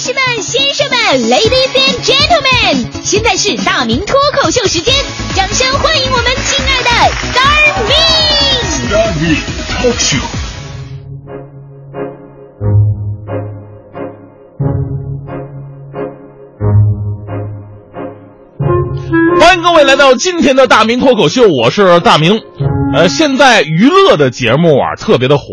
士们、先生们，Ladies and Gentlemen，现在是大明脱口秀时间，掌声欢迎我们亲爱的 Star Ming。欢迎各位来到今天的大明脱口秀，我是大明。呃，现在娱乐的节目啊特别的火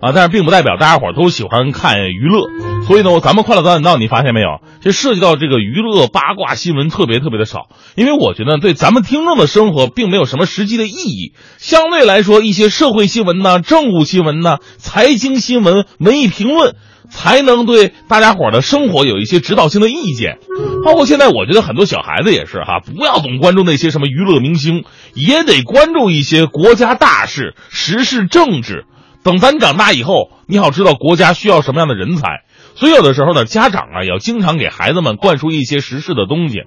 啊，但是并不代表大家伙都喜欢看娱乐。所以呢，咱们快乐早点到，你发现没有？这涉及到这个娱乐八卦新闻特别特别的少，因为我觉得对咱们听众的生活并没有什么实际的意义。相对来说，一些社会新闻呐、政务新闻呐、财经新闻、文艺评论。才能对大家伙的生活有一些指导性的意见，包括现在我觉得很多小孩子也是哈，不要总关注那些什么娱乐明星，也得关注一些国家大事、时事政治。等咱长大以后，你好知道国家需要什么样的人才。所以有的时候呢，家长啊也要经常给孩子们灌输一些时事的东西。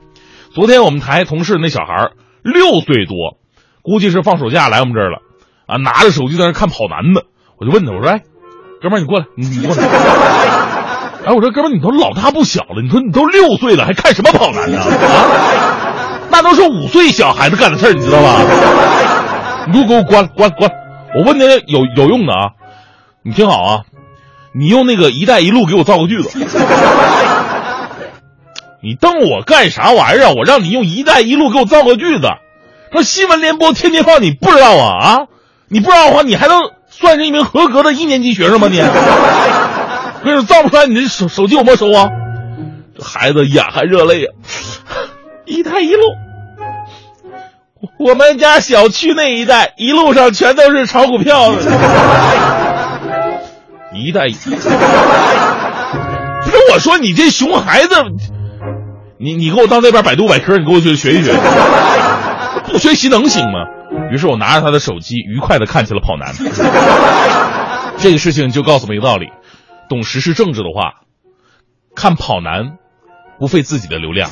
昨天我们台同事那小孩儿六岁多，估计是放暑假来我们这儿了，啊，拿着手机在那看跑男呢。我就问他，我说，哎。哥们儿，你过来，你过来。哎，我说哥们儿，你都老大不小了，你说你都六岁了，还看什么跑男呢？啊，那都是五岁小孩子干的事儿，你知道吧？你给我给我关关关！我问你有有用的啊，你听好啊，你用那个“一带一路”给我造个句子。你瞪我干啥玩意儿啊？我让你用“一带一路”给我造个句子。说新闻联播天天放，你不知道啊？啊，你不知道的话，你还能？算是一名合格的一年级学生吗？你，可是造不出来，你这手手机我没收啊！这孩子眼含热泪呀、啊！一带一路，我们家小区那一带一路上全都是炒股票的。一带一，不是我说你这熊孩子，你你给我到那边百度百科，你给我去学一学，不学习能行吗？于是我拿着他的手机，愉快的看起了跑男。这个事情就告诉我们一个道理：懂时事政治的话，看跑男不费自己的流量。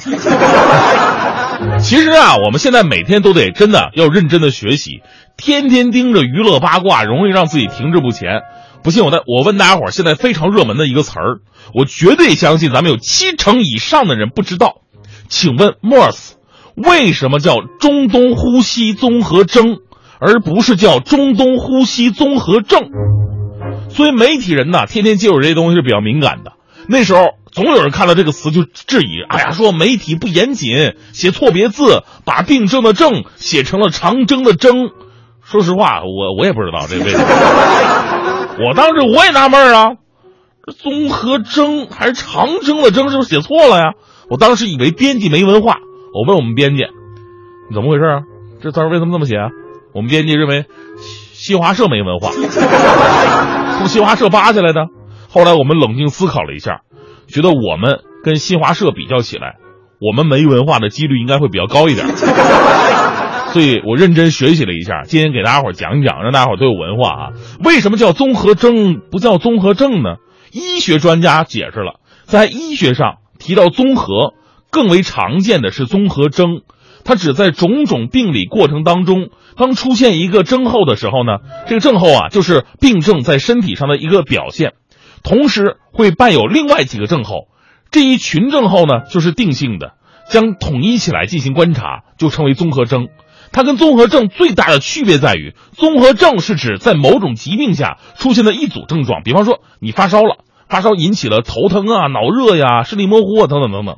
其实啊，我们现在每天都得真的要认真的学习，天天盯着娱乐八卦，容易让自己停滞不前。不信我再，我问大家伙，现在非常热门的一个词儿，我绝对相信咱们有七成以上的人不知道。请问 MERS？为什么叫中东呼吸综合征，而不是叫中东呼吸综合症？所以媒体人呢，天天接触这些东西是比较敏感的。那时候总有人看到这个词就质疑：“哎呀，说媒体不严谨，写错别字，把病症的症写成了长征的征。”说实话，我我也不知道这为什么。我当时我也纳闷啊，这综合征还是长征的征，是不是写错了呀？我当时以为编辑没文化。我问我们编辑，你怎么回事啊？这字为什么这么写啊？我们编辑认为新华社没文化，从新华社扒下来的。后来我们冷静思考了一下，觉得我们跟新华社比较起来，我们没文化的几率应该会比较高一点。所以我认真学习了一下，今天给大家伙讲一讲，让大家伙都有文化啊。为什么叫综合征不叫综合症呢？医学专家解释了，在医学上提到综合。更为常见的是综合征，它指在种种病理过程当中，当出现一个症候的时候呢，这个症候啊就是病症在身体上的一个表现，同时会伴有另外几个症候，这一群症候呢就是定性的，将统一起来进行观察，就称为综合征。它跟综合症最大的区别在于，综合症是指在某种疾病下出现的一组症状，比方说你发烧了，发烧引起了头疼啊、脑热呀、视力模糊啊等等等等。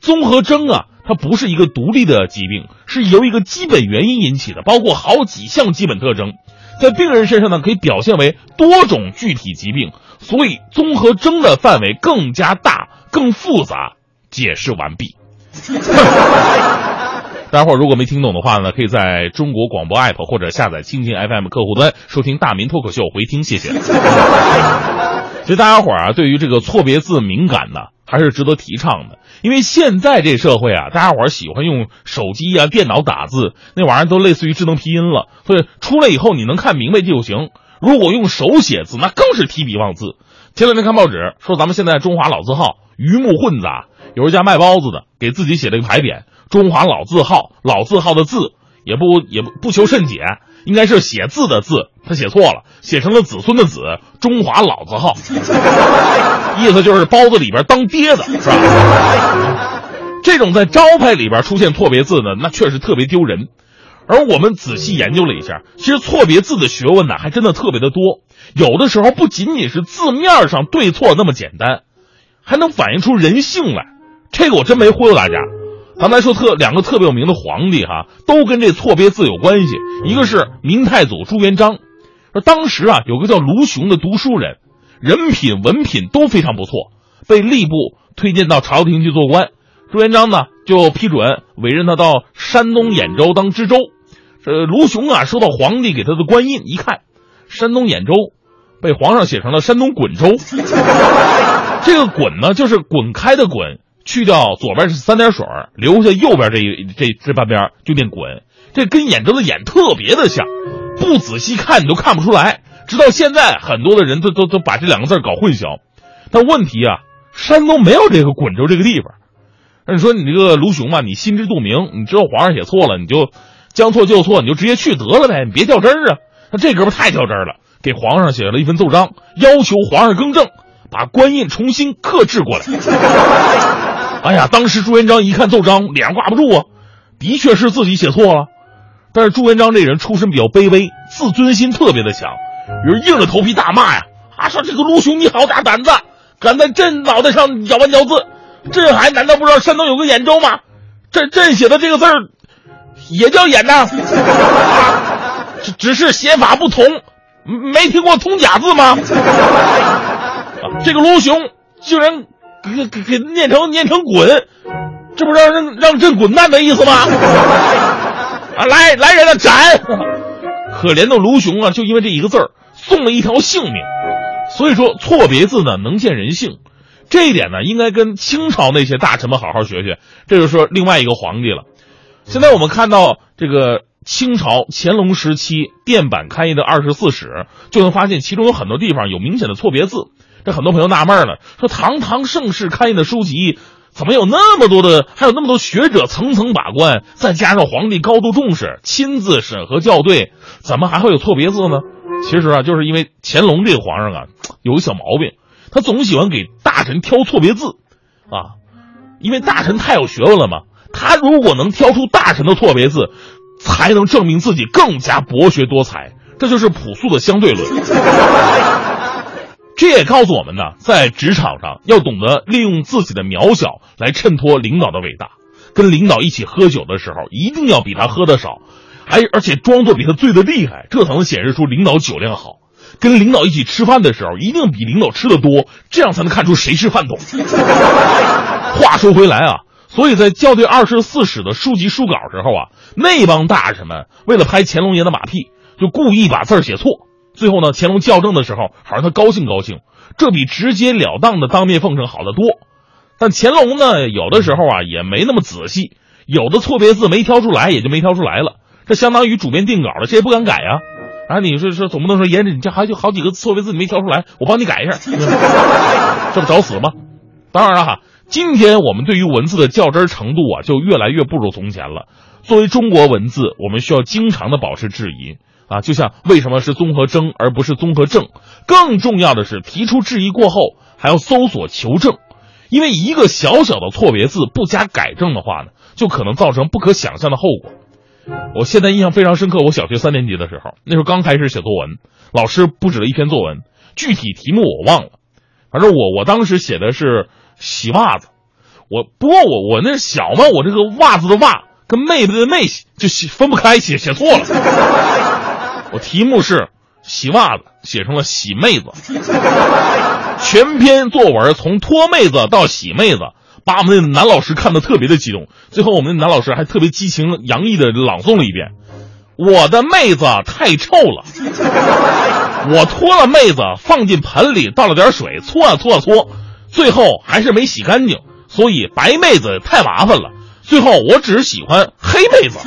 综合征啊，它不是一个独立的疾病，是由一个基本原因引起的，包括好几项基本特征，在病人身上呢可以表现为多种具体疾病，所以综合征的范围更加大、更复杂。解释完毕。大家伙如果没听懂的话呢，可以在中国广播 app 或者下载蜻蜓 FM 客户端收听大明脱口秀回听，谢谢。其实大家伙啊，对于这个错别字敏感呢，还是值得提倡的。因为现在这社会啊，大家伙喜欢用手机啊、电脑打字，那玩意儿都类似于智能拼音了，所以出来以后你能看明白就行。如果用手写字，那更是提笔忘字。前两天看报纸说，咱们现在中华老字号鱼目混杂，有一家卖包子的给自己写了一个牌匾：“中华老字号”，老字号的字也不也不求甚解，应该是写字的字，他写错了，写成了子孙的子，中华老字号，意思就是包子里边当爹的是吧？这种在招牌里边出现错别字呢，那确实特别丢人。而我们仔细研究了一下，其实错别字的学问呢，还真的特别的多。有的时候不仅仅是字面上对错那么简单，还能反映出人性来。这个我真没忽悠大家。咱们来说特两个特别有名的皇帝哈，都跟这错别字有关系。一个是明太祖朱元璋，说当时啊有个叫卢雄的读书人，人品文品都非常不错，被吏部推荐到朝廷去做官。朱元璋呢就批准委任他到山东兖州当知州。这卢雄啊，收到皇帝给他的官印，一看，山东兖州，被皇上写成了山东滚州。这个“滚”呢，就是滚开的“滚”，去掉左边是三点水，留下右边这一这这半边就念“滚”。这跟兖州的“兖”特别的像，不仔细看你都看不出来。直到现在，很多的人都都都把这两个字搞混淆。但问题啊，山东没有这个滚州这个地方。那你说你这个卢雄嘛，你心知肚明，你知道皇上写错了，你就。将错就错，你就直接去得了呗，你别较真儿啊！那这哥们太较真儿了，给皇上写了一份奏章，要求皇上更正，把官印重新刻制过来。哎呀，当时朱元璋一看奏章，脸上挂不住啊，的确是自己写错了。但是朱元璋这人出身比较卑微，自尊心特别的强，于是硬着头皮大骂呀：“啊，说这个卢雄你好大胆子，敢在朕脑袋上咬文嚼字！朕还难道不知道山东有个兖州吗？朕朕写的这个字儿。”也叫兖呐，只只是写法不同，没听过通假字吗？这个卢雄竟然给给给念成念成滚，这不让让让朕滚蛋的意思吗？啊，来来人了，斩！可怜的卢雄啊，就因为这一个字儿，送了一条性命。所以说，错别字呢，能见人性，这一点呢，应该跟清朝那些大臣们好好学学。这就说另外一个皇帝了。现在我们看到这个清朝乾隆时期电版刊印的《二十四史》，就能发现其中有很多地方有明显的错别字。这很多朋友纳闷了，说堂堂盛世刊印的书籍，怎么有那么多的，还有那么多学者层层把关，再加上皇帝高度重视，亲自审核校对，怎么还会有错别字呢？其实啊，就是因为乾隆这个皇上啊，有个小毛病，他总喜欢给大臣挑错别字，啊，因为大臣太有学问了嘛。他如果能挑出大臣的错别字，才能证明自己更加博学多才。这就是朴素的相对论。这也告诉我们呢，在职场上要懂得利用自己的渺小来衬托领导的伟大。跟领导一起喝酒的时候，一定要比他喝的少，还而且装作比他醉的厉害，这才能显示出领导酒量好。跟领导一起吃饭的时候，一定比领导吃的多，这样才能看出谁是饭桶。话说回来啊。所以在校对《二十四史》的书籍书稿时候啊，那帮大臣们为了拍乾隆爷的马屁，就故意把字儿写错。最后呢，乾隆校正的时候，好让他高兴高兴，这比直截了当的当面奉承好得多。但乾隆呢，有的时候啊也没那么仔细，有的错别字没挑出来，也就没挑出来了。这相当于主编定稿了，这也不敢改呀。啊，你说说，总不能说爷你这还有好几个错别字你没挑出来，我帮你改一下，这不找死吗？当然了哈。今天我们对于文字的较真程度啊，就越来越不如从前了。作为中国文字，我们需要经常的保持质疑啊，就像为什么是综合征而不是综合症？更重要的是，提出质疑过后还要搜索求证，因为一个小小的错别字不加改正的话呢，就可能造成不可想象的后果。我现在印象非常深刻，我小学三年级的时候，那时候刚开始写作文，老师布置了一篇作文，具体题目我忘了，反正我我当时写的是。洗袜子，我不过我我那小嘛，我这个袜子的袜跟妹子的妹就写分不开，写写错了。我题目是洗袜子，写成了洗妹子。全篇作文从脱妹子到洗妹子，把我们那男老师看得特别的激动。最后我们那男老师还特别激情洋溢的朗诵了一遍：“我的妹子太臭了，我脱了妹子，放进盆里倒了点水，搓啊搓啊搓。”最后还是没洗干净，所以白妹子太麻烦了。最后我只喜欢黑妹子。